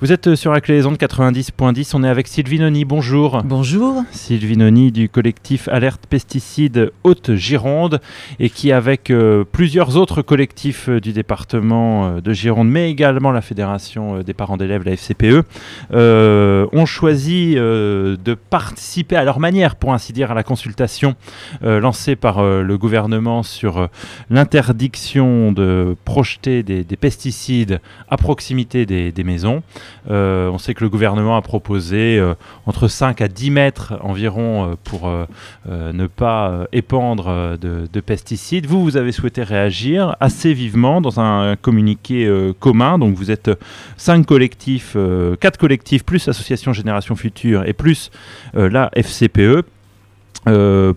Vous êtes sur la clé des ondes 90.10, on est avec Sylvie Noni, bonjour. Bonjour. Sylvie Noni du collectif Alerte Pesticides Haute-Gironde et qui avec euh, plusieurs autres collectifs euh, du département euh, de Gironde mais également la Fédération des parents d'élèves, la FCPE, ont choisi de participer à leur manière pour ainsi dire à la consultation lancée par le gouvernement sur l'interdiction de projeter des, pesticides à proximité des, des maisons. Euh, on sait que le gouvernement a proposé euh, entre 5 à 10 mètres environ euh, pour ne pas épandre de, pesticides. Vous, vous avez souhaité réagir assez vivement dans un communiqué commun. Donc vous êtes 5 collectifs, 4 collectifs, plus l'Association Génération Future et plus la FCPE.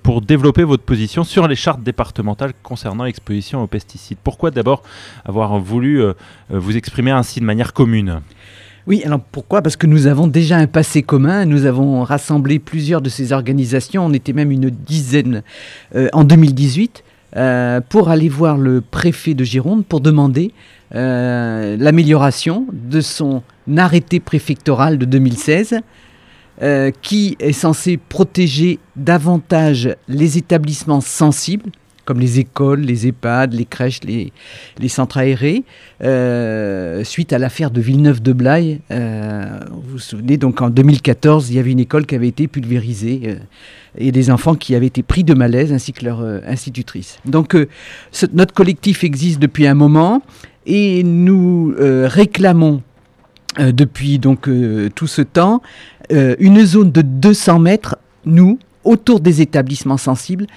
pour développer votre position sur les chartes départementales concernant l'exposition aux pesticides. Pourquoi d'abord avoir voulu vous exprimer ainsi de manière commune? Oui, alors pourquoi? Parce que nous avons déjà un passé commun, nous avons rassemblé plusieurs de ces organisations, on était même une dizaine euh, en 2018, euh, pour aller voir le préfet de Gironde pour demander euh, l'amélioration de son arrêté préfectoral de 2016 qui est censé protéger davantage les établissements sensibles comme les écoles, les EHPAD, les crèches, les, centres aérés, euh, suite à l'affaire de Villeneuve-de-Blaye. Euh, vous vous souvenez, donc en 2014, il y avait une école qui avait été pulvérisée euh, et des enfants qui avaient été pris de malaise, ainsi que leur institutrice. Donc notre collectif existe depuis un moment et nous réclamons depuis donc tout ce temps une zone de 200 mètres, nous, autour des établissements sensibles,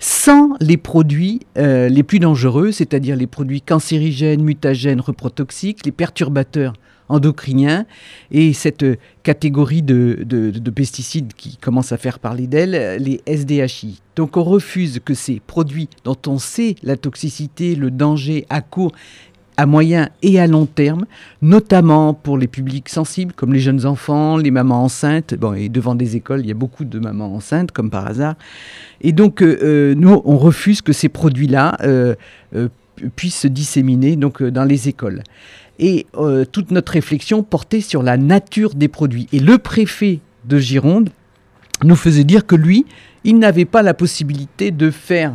sans les produits euh, les plus dangereux, c'est-à-dire les produits cancérigènes, mutagènes, reprotoxiques, les perturbateurs endocriniens et cette catégorie de, pesticides qui commence à faire parler d'elle, les SDHI. Donc on refuse que ces produits dont on sait la toxicité, le danger à court à moyen et à long terme, notamment pour les publics sensibles comme les jeunes enfants, les mamans enceintes. Bon, et devant des écoles, il y a beaucoup de mamans enceintes, comme par hasard. Et donc, euh, euh, nous, on refuse que ces produits-là euh, puissent se disséminer donc, dans les écoles. Et toute notre réflexion portait sur la nature des produits. Et le préfet de Gironde nous faisait dire que lui, il n'avait pas la possibilité de faire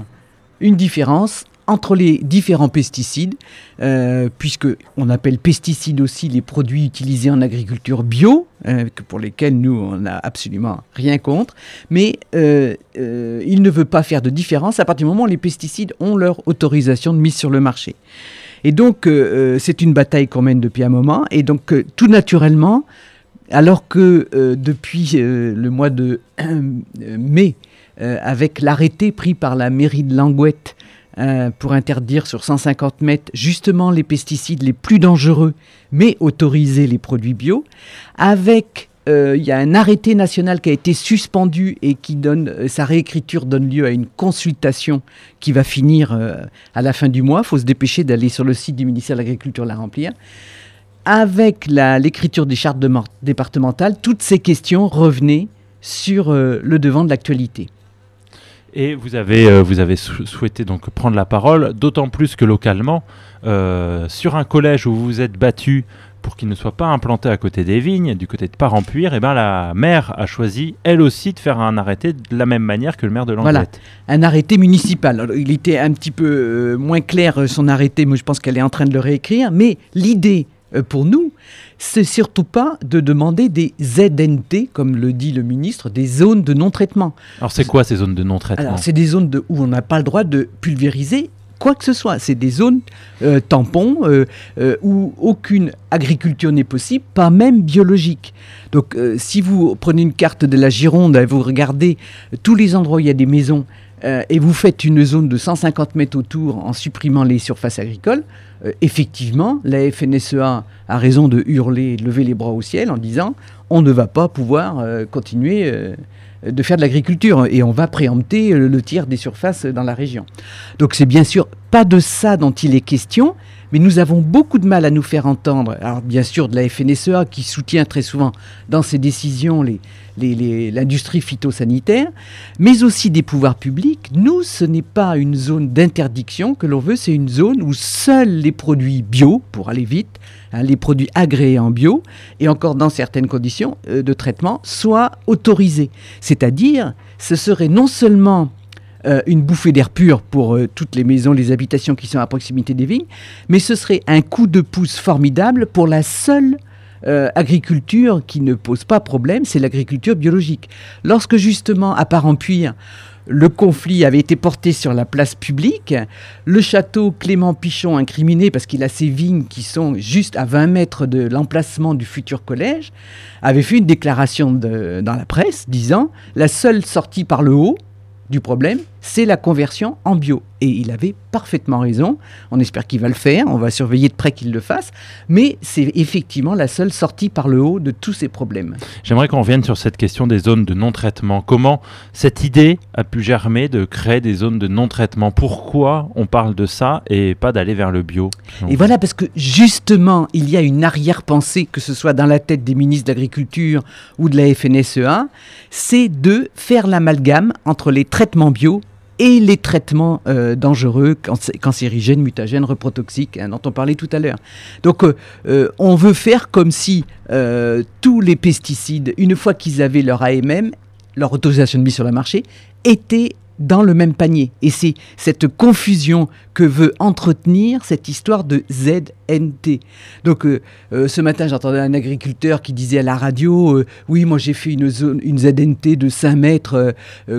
une différence entre les différents pesticides, euh, puisque on appelle pesticides aussi les produits utilisés en agriculture bio, euh, pour lesquels nous on n'a absolument rien contre, mais euh, il ne veut pas faire de différence. À partir du moment où les pesticides ont leur autorisation de mise sur le marché. Et donc c'est une bataille qu'on mène depuis un moment, et donc tout naturellement, alors que depuis le mois de mai, avec l'arrêté pris par la mairie de Langouette euh, pour interdire sur 150 mètres justement les pesticides les plus dangereux, mais autoriser les produits bio, avec euh, il y a un arrêté national qui a été suspendu et qui donne euh, sa réécriture donne lieu à une consultation qui va finir à la fin du mois. Il faut se dépêcher d'aller sur le site du ministère de l'Agriculture la remplir. Avec l'écriture des chartes départementales, toutes ces questions revenaient sur le devant de l'actualité. Et vous avez, euh, vous avez souhaité donc prendre la parole, d'autant plus que localement, euh, sur un collège où vous vous êtes battu pour qu'il ne soit pas implanté à côté des vignes, du côté de Parampuire, et eh ben la maire a choisi, elle aussi, de faire un arrêté de la même manière que le maire de Languette. Voilà, un arrêté municipal. il était un petit peu euh, moins clair son arrêté, moi je pense qu'elle est en train de le réécrire, mais l'idée pour nous, c'est surtout pas de demander des ZNT, comme le dit le ministre, des zones de non-traitement. Alors c'est quoi ces zones de non-traitement Alors c'est des zones de, où on n'a pas le droit de pulvériser quoi que ce soit. C'est des zones euh, tampons euh, où aucune agriculture n'est possible, pas même biologique. Donc si vous prenez une carte de la Gironde et vous regardez tous les endroits où il y a des maisons, et vous faites une zone de 150 mètres autour en supprimant les surfaces agricoles, euh, effectivement, la FNSEA a raison de hurler et de lever les bras au ciel en disant on ne va pas pouvoir euh, continuer euh, de faire de l'agriculture et on va préempter le tiers des surfaces dans la région. Donc c'est bien sûr pas de ça dont il est question, mais nous avons beaucoup de mal à nous faire entendre. Bien sûr de la FNSEA qui soutient très souvent dans ses décisions l'industrie phytosanitaire, mais aussi des pouvoirs publics. Nous, ce n'est pas une zone d'interdiction que l'on veut, c'est une zone où seuls les produits bio, pour aller vite, hein, les produits agréés en bio, et encore dans certaines conditions euh, de traitement, soient autorisés. C'est-à-dire, ce serait non seulement euh, une bouffée d'air pur pour euh, toutes les maisons, les habitations qui sont à proximité des vignes, mais ce serait un coup de pouce formidable pour la seule euh, agriculture qui ne pose pas problème, c'est l'agriculture biologique. Lorsque justement, à Part-en-Puire, le conflit avait été porté sur la place publique. Le château Clément Pichon, incriminé parce qu'il a ses vignes qui sont juste à 20 mètres de l'emplacement du futur collège, avait fait une déclaration dans la presse disant La seule sortie par le haut, du problème, c'est la conversion en bio. Et il avait parfaitement raison. On espère qu'il va le faire. On va surveiller de près qu'il le fasse. Mais c'est effectivement la seule sortie par le haut de tous ces problèmes. J'aimerais qu'on revienne sur cette question des zones de non-traitement. Comment cette idée a pu germer de créer des zones de non-traitement? Pourquoi on parle de ça et pas d'aller vers le bio? Et voilà, parce que justement, il y a une arrière-pensée, que ce soit dans la tête des ministres de l'Agriculture ou de la FNSEA, c'est de faire l'amalgame entre les traitements bio et les traitements euh, dangereux, cancérigènes, mutagènes, reprotoxiques, hein, dont on parlait tout à l'heure. Donc euh, euh, on veut faire comme si tous les pesticides, une fois qu'ils avaient leur AMM, leur autorisation de mise sur le marché, étaient dans le même panier. Et c'est cette confusion que veut entretenir cette histoire de ZNT. Donc euh, euh, ce matin, j'entendais un agriculteur qui disait à la radio, euh, oui, moi j'ai fait une, zone, une ZNT de 5 mètres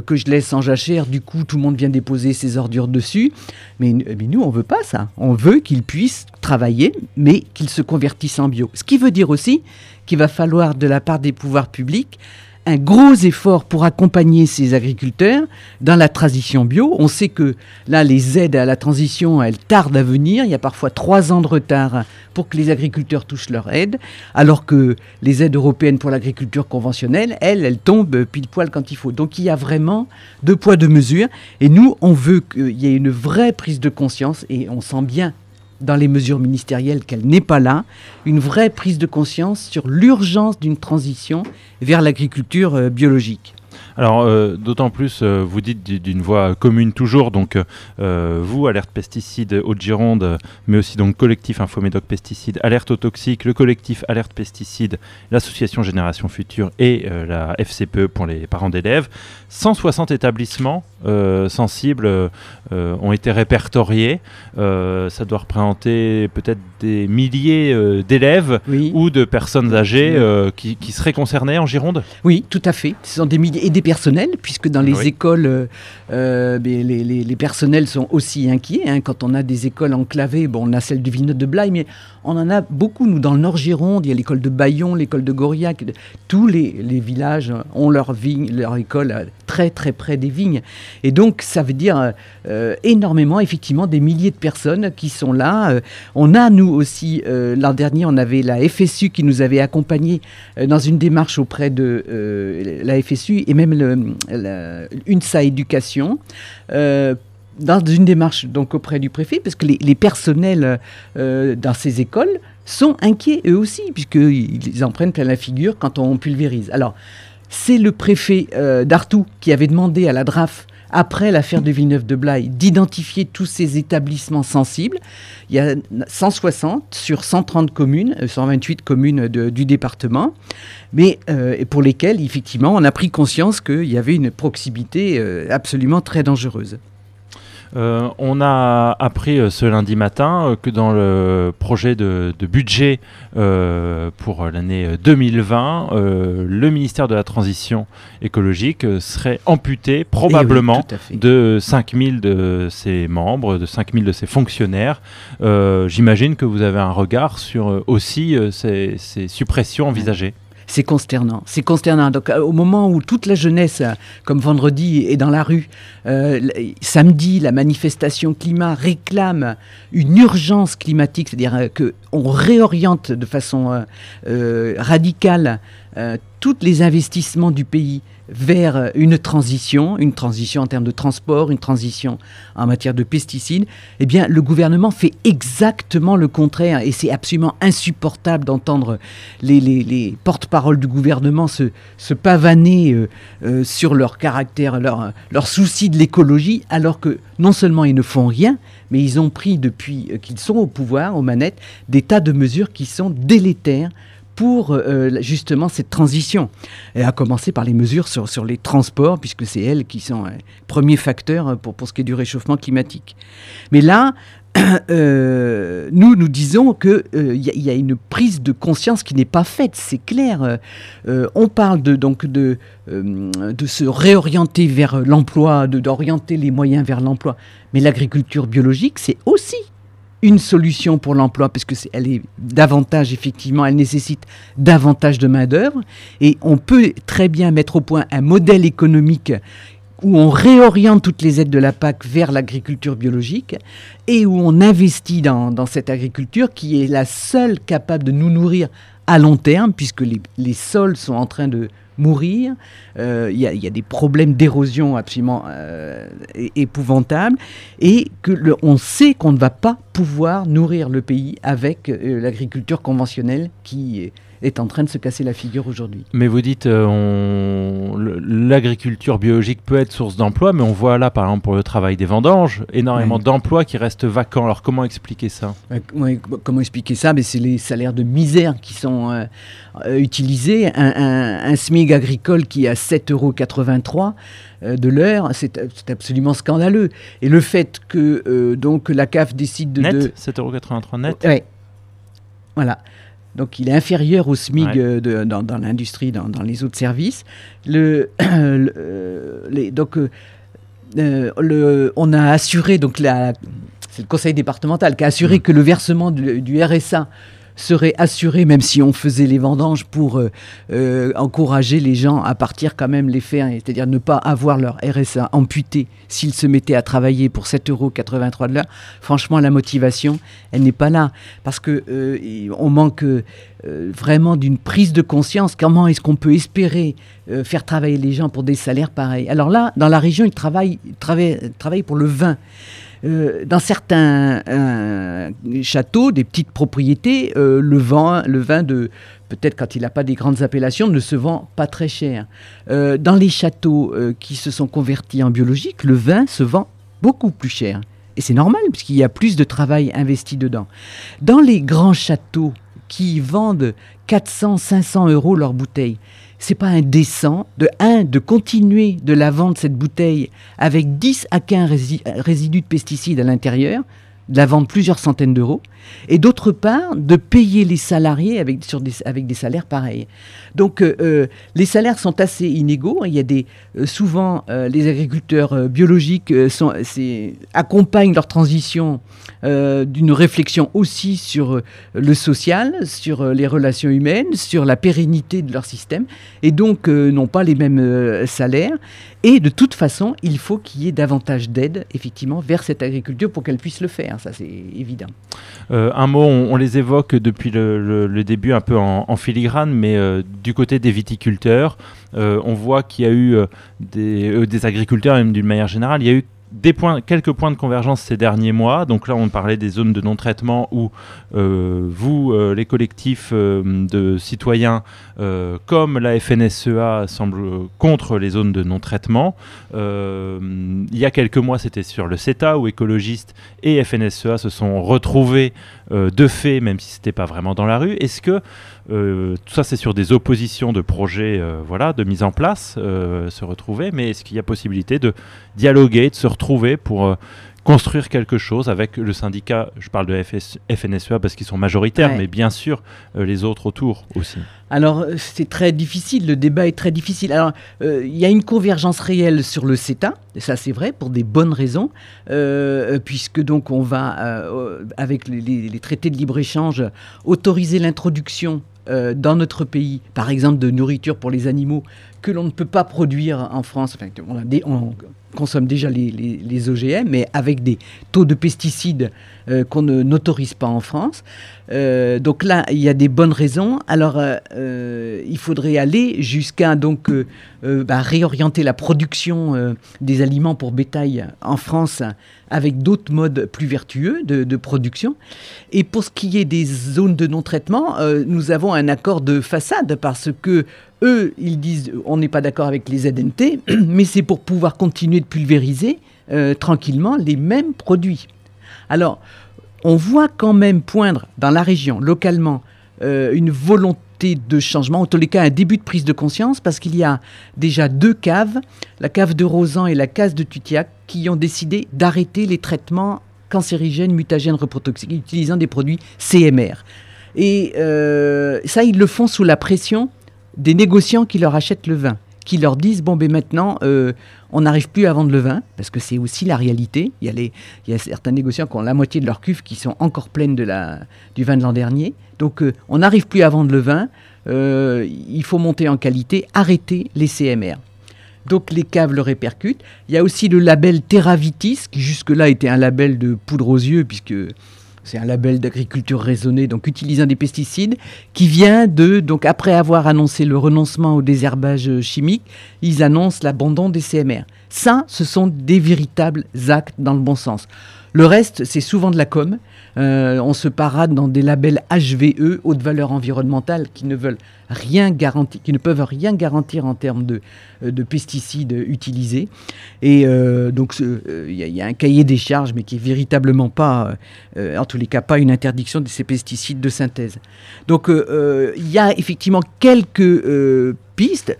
que je laisse en jachère, du coup tout le monde vient déposer ses ordures dessus. Mais, mais nous, on veut pas ça. On veut qu'ils puissent travailler, mais qu'ils se convertissent en bio. Ce qui veut dire aussi qu'il va falloir de la part des pouvoirs publics un gros effort pour accompagner ces agriculteurs dans la transition bio. On sait que là, les aides à la transition, elles tardent à venir. Il y a parfois trois ans de retard pour que les agriculteurs touchent leur aide, alors que les aides européennes pour l'agriculture conventionnelle, elles, elles tombent pile poil quand il faut. Donc il y a vraiment deux poids, deux mesures. Et nous, on veut qu'il y ait une vraie prise de conscience, et on sent bien dans les mesures ministérielles qu'elle n'est pas là, une vraie prise de conscience sur l'urgence d'une transition vers l'agriculture euh, biologique. Alors, euh, d'autant plus, euh, vous dites d'une voix commune toujours, donc euh, vous, Alerte Pesticides Haute-Gironde, mais aussi donc collectif Infomédoc Pesticides, Alerte aux toxiques, le collectif Alerte Pesticides, l'association Génération Future et la FCPE pour les parents d'élèves. 160 établissements sensibles ont été répertoriés. ça doit représenter peut-être des milliers d'élèves ou de personnes âgées qui, qui, seraient concernées en Gironde? Oui, tout à fait. Ce sont des milliers et des personnels, puisque dans les écoles, euh, euh, les, les, personnels sont aussi inquiets. Hein. Quand on a des écoles enclavées, bon, on a celle du Villeneuve de Blaye, mais on en a beaucoup, nous, dans le Nord-Gironde. Il y a l'école de Bayon, l'école de Goriac. Tous les, villages ont leur, vigne, leur école euh, très, très près des vignes. Et donc, ça veut dire énormément, effectivement, des milliers de personnes qui sont là. on a, nous aussi, l'an dernier, on avait la FSU qui nous avait accompagnés dans une démarche auprès de la FSU et même le, Éducation. Dans une démarche donc auprès du préfet, parce que les, personnels euh, dans ces écoles sont inquiets eux aussi, puisqu'ils en prennent plein la figure quand on pulvérise. Alors, c'est le préfet euh, qui avait demandé à la DRAF après l'affaire de Villeneuve de Blaye, d'identifier tous ces établissements sensibles. Il y a 160 sur 130 communes, 128 euh, communes du département, mais euh, pour lesquelles, effectivement, on a pris conscience qu'il y avait une proximité absolument très dangereuse. Euh, on a appris euh, ce lundi matin euh, que dans le projet de, budget pour l'année 2020, le ministère de la Transition écologique serait amputé probablement de 5000 de ses membres, de 5000 de ses fonctionnaires. J'imagine que vous avez un regard sur aussi ces suppressions envisagées c'est consternant. C'est consternant. Donc, euh, au moment où toute la jeunesse, euh, comme vendredi, est dans la rue, euh, samedi, la manifestation climat réclame une urgence climatique, c'est-à-dire qu'on réoriente de façon radicale tous les investissements du pays vers une transition, une transition en termes de transport, une transition en matière de pesticides, eh bien, le gouvernement fait exactement le contraire. Et c'est absolument insupportable d'entendre les, les, porte-paroles du gouvernement se, pavaner euh, euh, sur leur caractère, leur, leur souci de l'écologie, alors que non seulement ils ne font rien, mais ils ont pris depuis qu'ils sont au pouvoir, aux manettes, des tas de mesures qui sont délétères pour euh, justement cette transition. Et à commencer par les mesures sur, les transports, puisque c'est elles qui sont euh, premier facteur euh, pour, ce qui est du réchauffement climatique. Mais là, nous, nous disons qu'il il y, a une prise de conscience qui n'est pas faite, c'est clair. on parle de, donc de, de se réorienter vers l'emploi, d'orienter les moyens vers l'emploi. Mais l'agriculture biologique, c'est aussi une solution pour l'emploi, parce que elle est davantage, effectivement, elle nécessite davantage de main-d'œuvre. Et on peut très bien mettre au point un modèle économique où on réoriente toutes les aides de la PAC vers l'agriculture biologique et où on investit dans, cette agriculture qui est la seule capable de nous nourrir à long terme, puisque les sols sont en train de mourir. Euh, il y, a des problèmes d'érosion absolument euh, épouvantables et que on sait qu'on ne va pas pouvoir nourrir le pays avec euh, l'agriculture conventionnelle qui est en train de se casser la figure aujourd'hui. Mais vous dites, euh, l'agriculture biologique peut être source d'emploi, mais on voit là, par exemple, pour le travail des vendanges, énormément d'emplois qui restent vacants. Alors comment expliquer ça? Comment expliquer ça? Mais C'est les salaires de misère qui sont euh, euh, utilisés. Un, SMIG agricole qui est à 7,83 euros de l'heure, c'est absolument scandaleux. Et le fait que donc la CAF décide de... Net, 7,83 net? Oui. Voilà. Donc il est inférieur au SMIG euh, de, dans, l'industrie, dans, les autres services. Le, les, donc euh, euh, le, on a assuré, donc c'est le conseil départemental qui a assuré mmh. que le versement du, du RSA serait assuré, même si on faisait les vendanges pour euh, euh, encourager les gens à partir quand même les faire, c'est-à-dire ne pas avoir leur RSA amputé s'ils se mettaient à travailler pour 7,83 euros de l'heure. Franchement, la motivation, elle n'est pas là. Parce que euh, on manque vraiment d'une prise de conscience. Comment est-ce qu'on peut espérer faire travailler les gens pour des salaires pareils Alors là, dans la région, ils travaillent, travaillent, travaillent pour le vin. Euh, dans certains euh, châteaux, des petites propriétés, euh, le vin, le vin de peut-être quand il n'a pas des grandes appellations, ne se vend pas très cher. dans les châteaux qui se sont convertis en biologique, le vin se vend beaucoup plus cher. Et c'est normal, puisqu'il y a plus de travail investi dedans. Dans les grands châteaux qui vendent 400, 500 euros leur bouteille, c'est pas indécent de un de continuer de la vendre cette bouteille avec 10 à 15 résidus de pesticides à l'intérieur, de la vendre plusieurs centaines d'euros, et d'autre part de payer les salariés avec, sur des, avec des salaires pareils. Donc euh, euh, les salaires sont assez inégaux. Il y a des, euh, souvent les agriculteurs biologiques accompagnent leur transition d'une réflexion aussi sur le social, sur les relations humaines, sur la pérennité de leur système, et donc n'ont pas les mêmes salaires. Et de toute façon, il faut qu'il y ait davantage d'aide, effectivement, vers cette agriculture pour qu'elle puisse le faire. Ça, c'est évident. Euh, un mot, on, les évoque depuis le, début un peu en, filigrane, mais euh, du côté des viticulteurs, euh, on voit qu'il y a eu des, des, agriculteurs, même d'une manière générale, il y a eu des points, quelques points de convergence ces derniers mois. Donc là, on parlait des zones de non-traitement où euh, vous, euh, les collectifs euh, de citoyens, comme la FNSEA, semblent contre les zones de non-traitement. il y a quelques mois, c'était sur le CETA où écologistes et FNSEA se sont retrouvés de fait, même si ce n'était pas vraiment dans la rue. Est-ce que tout ça, c'est sur des oppositions de projets, voilà, de mise en place, se retrouver, mais est-ce qu'il y a possibilité de dialoguer, de se retrouver pour euh, construire quelque chose avec le syndicat, je parle de FNSEA parce qu'ils sont majoritaires, mais bien sûr euh, les autres autour aussi. Alors euh, c'est très difficile, le débat est très difficile. Alors il y a une convergence réelle sur le CETA, et ça c'est vrai pour des bonnes raisons, puisque donc on va avec les, traités de libre échange autoriser l'introduction dans notre pays, par exemple de nourriture pour les animaux que l'on ne peut pas produire en France. Consomment déjà les, OGM, mais avec des taux de pesticides euh, qu'on n'autorise pas en France. Euh, donc là, il y a des bonnes raisons. Alors, il faudrait aller jusqu'à donc bah, réorienter la production des aliments pour bétail en France avec d'autres modes plus vertueux de, production. Et pour ce qui est des zones de non-traitement, nous avons un accord de façade parce que eux, ils disent on n'est pas d'accord avec les ZNT, mais c'est pour pouvoir continuer de pulvériser euh, tranquillement les mêmes produits. Alors, on voit quand même poindre dans la région, localement, euh, une volonté de changement, en tous les cas un début de prise de conscience, parce qu'il y a déjà deux caves, la cave de Rosan et la cave de Tutiac, qui ont décidé d'arrêter les traitements cancérigènes, mutagènes, reprotoxiques, utilisant des produits CMR. Et euh, ça, ils le font sous la pression des négociants qui leur achètent le vin, qui leur disent bon ben maintenant euh, on n'arrive plus à vendre le vin parce que c'est aussi la réalité. Il y, a certains négociants qui ont la moitié de leur cuve qui sont encore pleines de du vin de l'an dernier. Donc euh, on n'arrive plus à vendre le vin. Euh, il faut monter en qualité, arrêter les CMR. Donc les caves le répercutent. Il y a aussi le label Terravitis, qui jusque-là était un label de poudre aux yeux, puisque c'est un label d'agriculture raisonnée, donc utilisant des pesticides, qui vient de, donc après avoir annoncé le renoncement au désherbage chimique, ils annoncent l'abandon des CMR. Ça, ce sont des véritables actes dans le bon sens. Le reste, c'est souvent de la com. Euh, on se parade dans des labels HVE, haute valeur environnementale, qui ne veulent rien garantir, qui ne peuvent rien garantir en termes de, euh, pesticides utilisés. Et euh, donc il y, a un cahier des charges, mais qui est véritablement pas, en tous les cas, pas une interdiction de ces pesticides de synthèse. Donc il y a effectivement quelques pistes.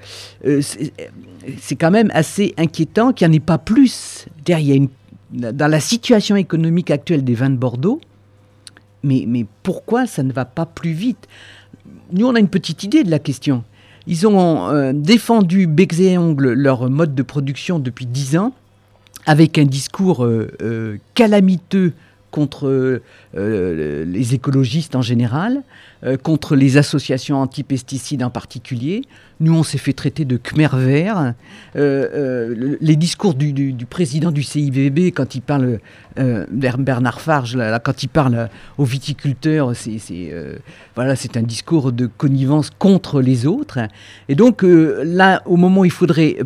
C'est quand même assez inquiétant qu'il n'y en ait pas plus. Derrière, dans la situation économique actuelle des vins de Bordeaux, mais, pourquoi ça ne va pas plus vite? Nous, on a une petite idée de la question. Ils ont euh, défendu bec et ongles leur mode de production depuis dix ans, avec un discours euh, euh, calamiteux contre les écologistes en général, euh, contre les associations anti-pesticides en particulier. Nous, on s'est fait traiter de Khmer vert. Euh, euh, les discours du, président du CIVB, quand il parle, Bernard Farge, quand il parle aux viticulteurs, c'est voilà, un discours de connivence contre les autres. Et donc, là, au moment où il faudrait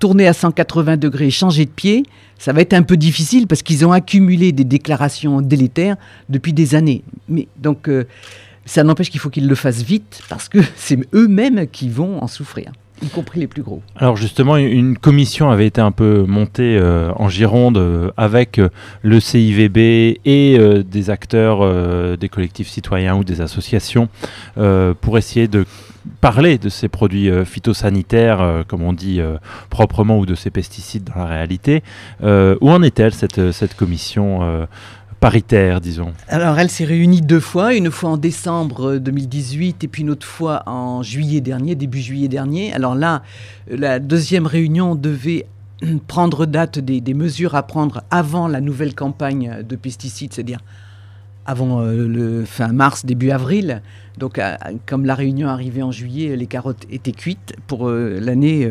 tourner à 180 degrés, changer de pied, ça va être un peu difficile parce qu'ils ont accumulé des déclarations délétères depuis des années. Mais donc, ça n'empêche qu'il faut qu'ils le fassent vite parce que c'est eux-mêmes qui vont en souffrir y compris les plus gros. Alors justement, une commission avait été un peu montée euh, en Gironde euh, avec euh, le CIVB et des acteurs des collectifs citoyens ou des associations pour essayer de parler de ces produits phytosanitaires, comme on dit proprement, ou de ces pesticides dans la réalité. où en est-elle cette, cette commission paritaire, disons? Alors, elle s'est réunie deux fois, une fois en décembre 2018 et puis une autre fois en juillet dernier, début juillet dernier. Alors là, la deuxième réunion devait prendre date des, mesures à prendre avant la nouvelle campagne de pesticides, c'est-à-dire avant euh, le fin mars, début avril. Donc, comme la réunion arrivait en juillet, les carottes étaient cuites pour euh, l'année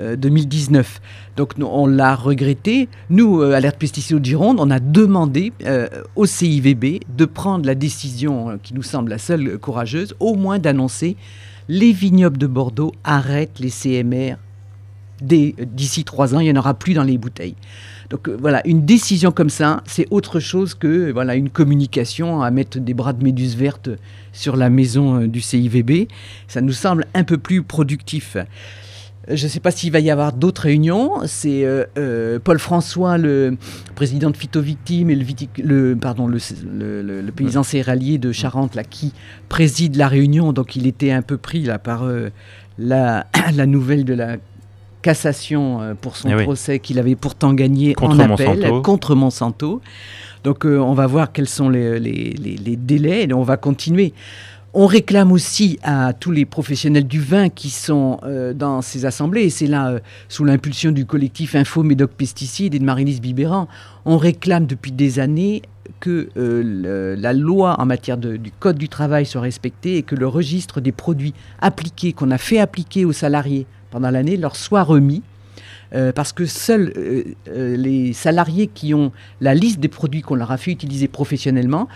euh, 2019. Euh, Donc on l'a regretté. Nous, Alerte Pesticides de Gironde, on a demandé au CIVB de prendre la décision qui nous semble la seule courageuse, au moins d'annoncer les vignobles de Bordeaux arrêtent les CMR d'ici trois ans, il n'y en aura plus dans les bouteilles. Donc voilà, une décision comme ça, c'est autre chose que voilà une communication à mettre des bras de méduse verte sur la maison du CIVB. Ça nous semble un peu plus productif. Je ne sais pas s'il va y avoir d'autres réunions. C'est euh, euh, Paul François, le président de Phytovictime et le, le, pardon, le, le, paysan céréalier de Charente, là, qui préside la réunion. Donc il était un peu pris là, par euh, la, la nouvelle de la cassation pour son eh procès qu'il avait pourtant gagné en appel contre Monsanto. Donc on va voir quels sont les, les, les délais et on va continuer. On réclame aussi à tous les professionnels du vin qui sont euh, dans ces assemblées, et c'est là, euh, sous l'impulsion du collectif Info Médoc Pesticides et de Marie-Lise Bibéran, on réclame depuis des années que euh, la loi en matière du Code du travail soit respectée et que le registre des produits appliqués, qu'on a fait appliquer aux salariés pendant l'année, leur soit remis. parce que seuls les salariés qui ont la liste des produits qu'on leur a fait utiliser professionnellement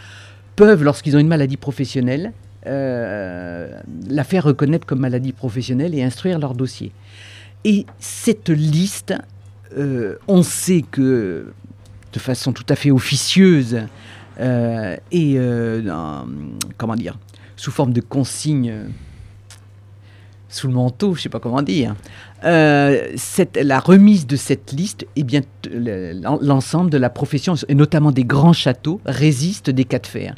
peuvent, lorsqu'ils ont une maladie professionnelle, la faire reconnaître comme maladie professionnelle et instruire leur dossier. Et cette liste, on sait que de façon tout à fait officieuse et comment dire, sous forme de consignes sous le manteau, je ne sais pas comment dire. Euh, la remise de cette liste, eh bien, l'ensemble de la profession, et notamment des grands châteaux, résiste des cas de fer.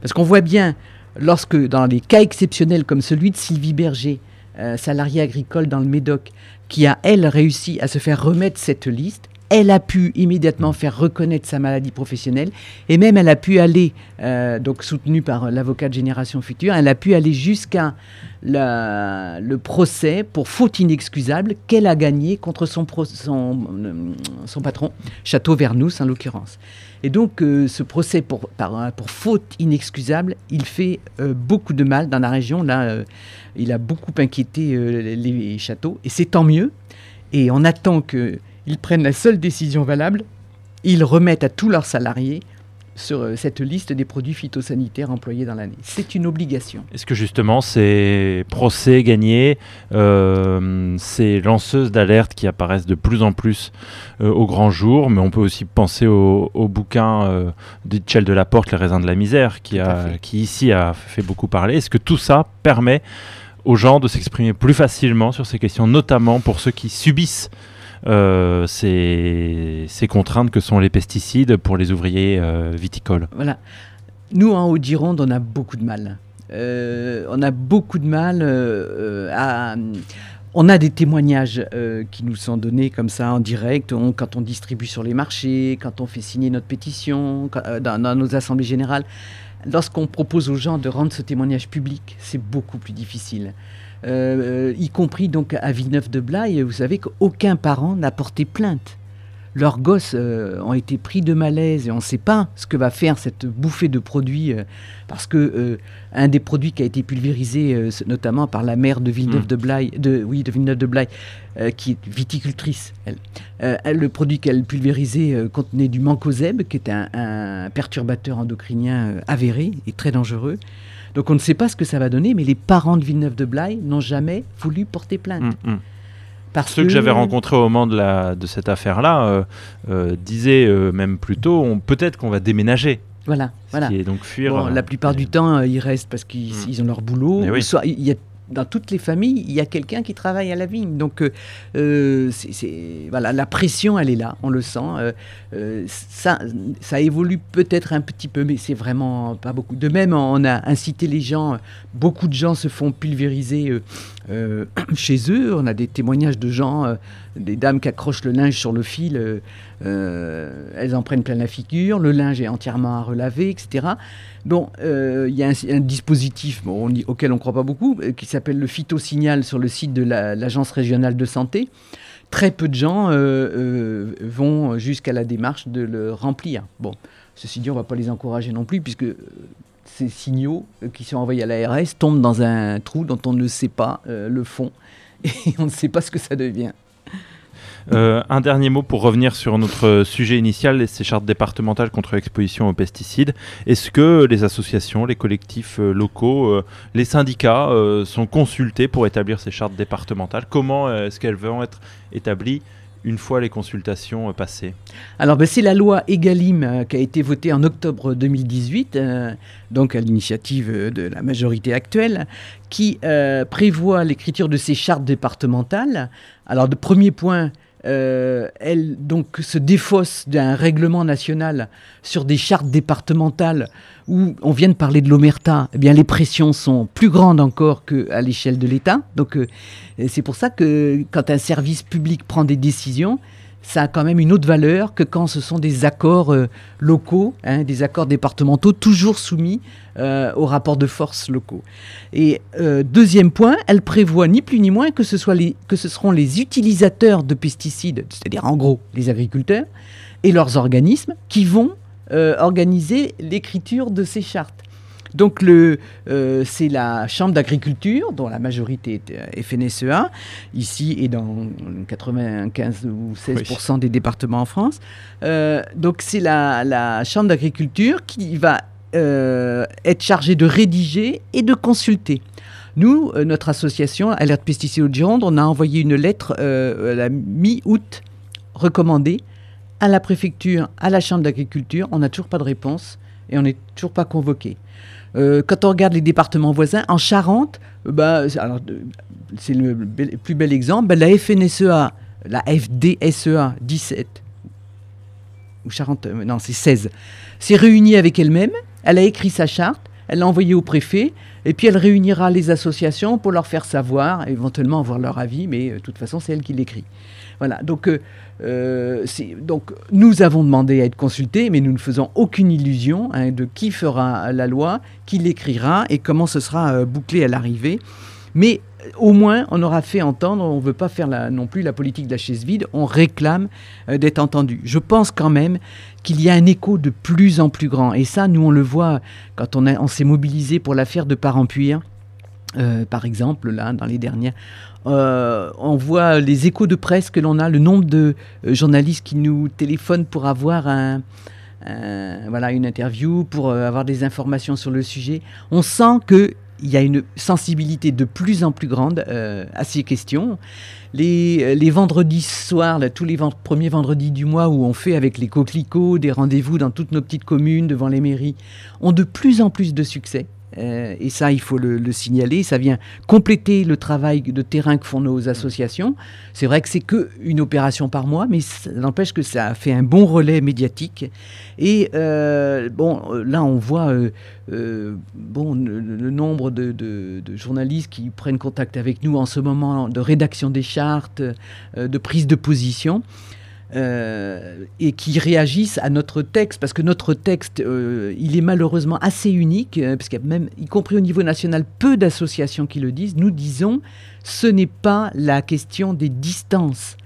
Parce qu'on voit bien, lorsque, dans des cas exceptionnels comme celui de Sylvie Berger, euh, salariée agricole dans le Médoc, qui a, elle, réussi à se faire remettre cette liste, elle a pu immédiatement faire reconnaître sa maladie professionnelle et même elle a pu aller, euh, donc soutenue par l'avocat de Génération Future, elle a pu aller jusqu'à le procès pour faute inexcusable qu'elle a gagné contre euh, son, patron, Château Vernous en l'occurrence. Et donc euh, ce procès pour, pour faute inexcusable, il fait beaucoup de mal dans la région. Là, il a beaucoup inquiété les châteaux et c'est tant mieux. Et on attend que ils prennent la seule décision valable, ils remettent à tous leurs salariés sur euh, cette liste des produits phytosanitaires employés dans l'année. C'est une obligation. Est-ce que justement ces procès gagnés, euh, ces lanceuses d'alerte qui apparaissent de plus en plus euh, au grand jour, mais on peut aussi penser au, bouquin euh, d'Itchel de la Porte, Les raisins de la misère, qui, a, qui ici a fait beaucoup parler. Est-ce que tout ça permet aux gens de s'exprimer plus facilement sur ces questions, notamment pour ceux qui subissent euh, ces, contraintes que sont les pesticides pour les ouvriers euh, viticoles Voilà. Nous, en Haute-Gironde, on a beaucoup de mal. Euh, on a beaucoup de mal à... On a des témoignages qui nous sont donnés comme ça en direct, quand on distribue sur les marchés, quand on fait signer notre pétition, dans, nos assemblées générales. Lorsqu'on propose aux gens de rendre ce témoignage public, c'est beaucoup plus difficile. Euh, y compris donc à Villeneuve-de-Blaye, vous savez qu'aucun parent n'a porté plainte. Leurs gosses euh, ont été pris de malaise et on ne sait pas ce que va faire cette bouffée de produits euh, parce que un des produits qui a été pulvérisé notamment par la mère de Villeneuve-de-Blaye, hmm. de, oui, de Villeneuve-de-Blaye, qui est viticultrice, elle, le produit qu'elle pulvérisait contenait du mancozeb, qui est un, un perturbateur endocrinien avéré et très dangereux. Donc on ne sait pas ce que ça va donner, mais les parents de Villeneuve-de-Blaye n'ont jamais voulu porter plainte. Mm, mm. Parce Ceux que, j'avais rencontrés au moment de, la, de cette affaire-là euh, euh, disaient euh, même plutôt peut-être qu'on va déménager. Voilà, voilà. Et donc fuir. la plupart du temps, ils restent parce qu'ils mm. ont leur boulot. Soit, il y a dans toutes les familles, il y a quelqu'un qui travaille à la vigne. Donc, euh, euh, c'est, voilà, la pression, elle est là, on le sent. Euh, ça, ça évolue peut-être un petit peu, mais c'est vraiment pas beaucoup. De même, on a incité les gens, beaucoup de gens se font pulvériser chez eux. On a des témoignages de gens, des dames qui accrochent le linge sur le fil, elles en prennent plein la figure, le linge est entièrement à relaver, etc. Bon, euh, il y a un, dispositif auquel on ne croit pas beaucoup, euh, qui s'appelle le phytosignal sur le site de l'Agence régionale de santé. Très peu de gens euh, vont jusqu'à la démarche de le remplir. Bon, ceci dit, on ne va pas les encourager non plus, puisque ces signaux qui sont envoyés à l'ARS tombent dans un trou dont on ne sait pas le fond et on ne sait pas ce que ça devient. Euh, un dernier mot pour revenir sur notre sujet initial, ces chartes départementales contre l'exposition aux pesticides. Est-ce que les associations, les collectifs euh, locaux, euh, les syndicats sont consultés pour établir ces chartes départementales? Comment est-ce qu'elles vont être établies une fois les consultations passées? Alors, ben, c'est la loi EGalim qui a été votée en octobre 2018, donc à l'initiative de la majorité actuelle, qui prévoit l'écriture de ces chartes départementales. Alors, de premier point, euh, elle donc se défausse d'un règlement national sur des chartes départementales où on vient de parler de l'omerta, eh bien les pressions sont plus grandes encore qu'à l'échelle de l'État. Donc euh, c'est pour ça que quand un service public prend des décisions, ça a quand même une autre valeur que quand ce sont des accords euh, locaux, hein, des accords départementaux, toujours soumis euh, aux rapports de force locaux. Et euh, deuxième point, elle prévoit ni plus ni moins que ce, soit que ce seront les utilisateurs de pesticides, c'est-à-dire en gros les agriculteurs, et leurs organismes qui vont organiser l'écriture de ces chartes. Donc le, c'est la Chambre d'agriculture, dont la majorité est FNSEA, ici et dans 95 ou 16% des départements en France. donc c'est la, la Chambre d'agriculture qui va être chargée de rédiger et de consulter. Nous, euh, notre association, Alerte Pesticides au Gironde, on a envoyé une lettre euh, la mi-août recommandée à la préfecture, à la chambre d'agriculture. On n'a toujours pas de réponse et on n'est toujours pas convoqué. Euh, quand on regarde les départements voisins, en Charente, bah, c'est le plus bel exemple, bah, la FNSEA, la FDSEA 17, ou Charente, non, c'est 16, s'est réunie avec elle-même, elle a écrit sa charte, elle l'a envoyée au préfet, et puis elle réunira les associations pour leur faire savoir, éventuellement avoir leur avis, mais euh, de toute façon, c'est elle qui l'écrit. Voilà, donc, euh, euh, donc nous avons demandé à être consultés, mais nous ne faisons aucune illusion hein, de qui fera la loi, qui l'écrira et comment ce sera bouclé à l'arrivée. Mais au moins, on aura fait entendre, on ne veut pas faire non plus la politique de la chaise vide, on réclame d'être entendu. Je pense quand même qu'il y a un écho de plus en plus grand. Et ça, nous, on le voit quand on, on s'est mobilisé pour l'affaire de Parampuire, euh, par exemple, là, dans les dernières. Euh, on voit les échos de presse que l'on a, le nombre de euh, journalistes qui nous téléphonent pour avoir voilà, une interview, pour avoir des informations sur le sujet. On sent que il y a une sensibilité de plus en plus grande à ces questions. Les, les vendredis soirs, tous les premiers vendredis du mois où on fait avec les coquelicots des rendez-vous dans toutes nos petites communes, devant les mairies, ont de plus en plus de succès. Euh, et ça, il faut le, signaler. Ça vient compléter le travail de terrain que font nos associations. C'est vrai que c'est qu'une opération par mois, mais ça n'empêche que ça fait un bon relais médiatique. Et euh, bon, là, on voit euh, bon, le, nombre de, de, journalistes qui prennent contact avec nous en ce moment de rédaction des chartes, de prise de position. Euh, et qui réagissent à notre texte, parce que notre texte, euh, il est malheureusement assez unique, euh, parce qu'il y a même, y compris au niveau national, peu d'associations qui le disent. Nous disons, ce n'est pas la question des distances.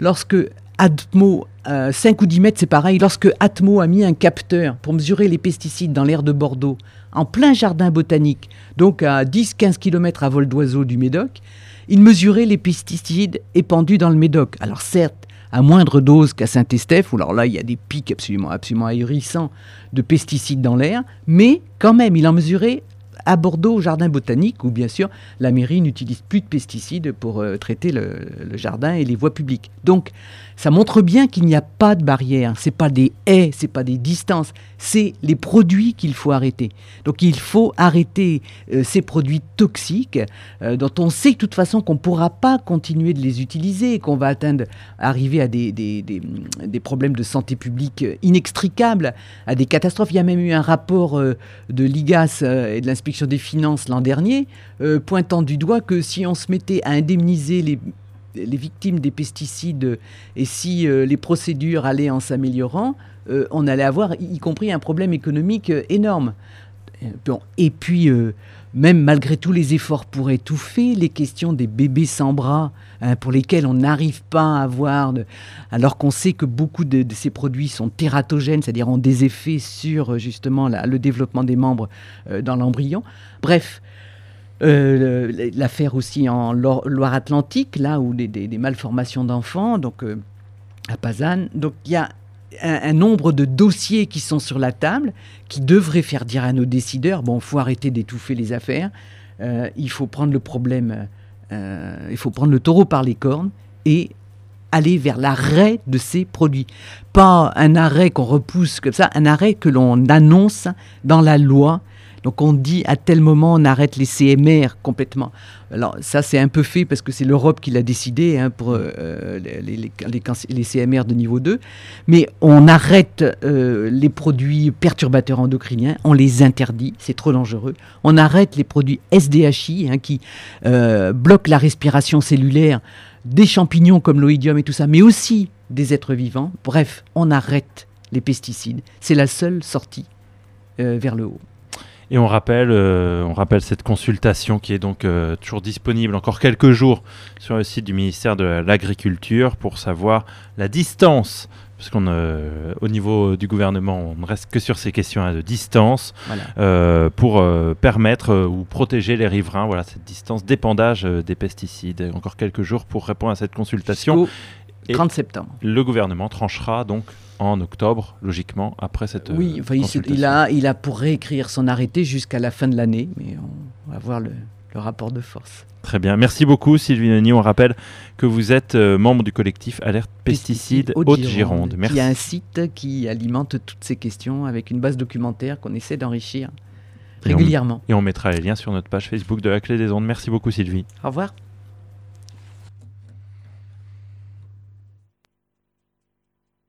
Lorsque Atmo, 5 ou 10 mètres, c'est pareil, lorsque Atmo a mis un capteur pour mesurer les pesticides dans l'air de Bordeaux, en plein jardin botanique, donc à 10-15 km à vol d'oiseau du Médoc, il mesurait les pesticides épandus dans le Médoc. Alors certes, à moindre dose qu'à Saint-Estèphe, où alors là, il y a des pics absolument, absolument ahurissants de pesticides dans l'air, mais quand même, il en mesurait à Bordeaux, au jardin botanique, où bien sûr la mairie n'utilise plus de pesticides pour euh, traiter le, jardin et les voies publiques. Donc, ça montre bien qu'il n'y a pas de barrière. C'est pas des haies, c'est pas des distances, c'est les produits qu'il faut arrêter. Donc, il faut arrêter euh, ces produits toxiques euh, dont on sait de toute façon qu'on ne pourra pas continuer de les utiliser, qu'on va atteindre, arriver à des, des, des, problèmes de santé publique inextricables, à des catastrophes. Il y a même eu un rapport de l'IGAS et de l'inspection des finances l'an dernier, euh, pointant du doigt que si on se mettait à indemniser les, victimes des pesticides et si euh, les procédures allaient en s'améliorant, euh, on allait avoir y compris un problème économique énorme. et puis, même malgré tous les efforts pour étouffer, les questions des bébés sans bras, hein, pour lesquels on n'arrive pas à avoir, alors qu'on sait que beaucoup de, ces produits sont tératogènes, c'est-à-dire ont des effets sur justement le développement des membres euh, dans l'embryon. Bref, euh, l'affaire aussi en Loire-Atlantique, là où des, des malformations d'enfants, donc euh, à Pazanne. Donc il y a un, nombre de dossiers qui sont sur la table, qui devraient faire dire à nos décideurs, bon, il faut arrêter d'étouffer les affaires, euh, il faut prendre le problème, euh, il faut prendre le taureau par les cornes et aller vers l'arrêt de ces produits. Pas un arrêt qu'on repousse comme ça, un arrêt que l'on annonce dans la loi donc on dit à tel moment on arrête les CMR complètement. Alors ça c'est un peu fait parce que c'est l'Europe qui l'a décidé hein, pour euh, les, CMR de niveau 2. Mais on arrête euh, les produits perturbateurs endocriniens, on les interdit, c'est trop dangereux. On arrête les produits SDHI hein, qui euh, bloquent la respiration cellulaire des champignons comme l'oïdium et tout ça, mais aussi des êtres vivants. Bref, on arrête les pesticides. C'est la seule sortie vers le haut. Et on rappelle, euh, on rappelle cette consultation qui est donc euh, toujours disponible encore quelques jours sur le site du ministère de l'Agriculture pour savoir la distance parce qu'on euh, au niveau du gouvernement, on ne reste que sur ces questions hein, de distance pour permettre ou protéger les riverains. Voilà cette distance d'épandage des pesticides. Encore quelques jours pour répondre à cette consultation. 30 septembre. Le gouvernement tranchera donc en octobre, logiquement, après cette oui, consultation. il, a, il a pour réécrire son arrêté jusqu'à la fin de l'année, mais on va voir le, le rapport de force. Très bien. Merci beaucoup, Sylvie Noni. On rappelle que vous êtes euh, membre du collectif Alerte Pesticides Haute-Gironde. Merci. Il y a un site qui alimente toutes ces questions avec une base documentaire qu'on essaie d'enrichir régulièrement. Et on, et on mettra les liens sur notre page Facebook de la Clé des Ondes. Merci beaucoup, Sylvie. Au revoir.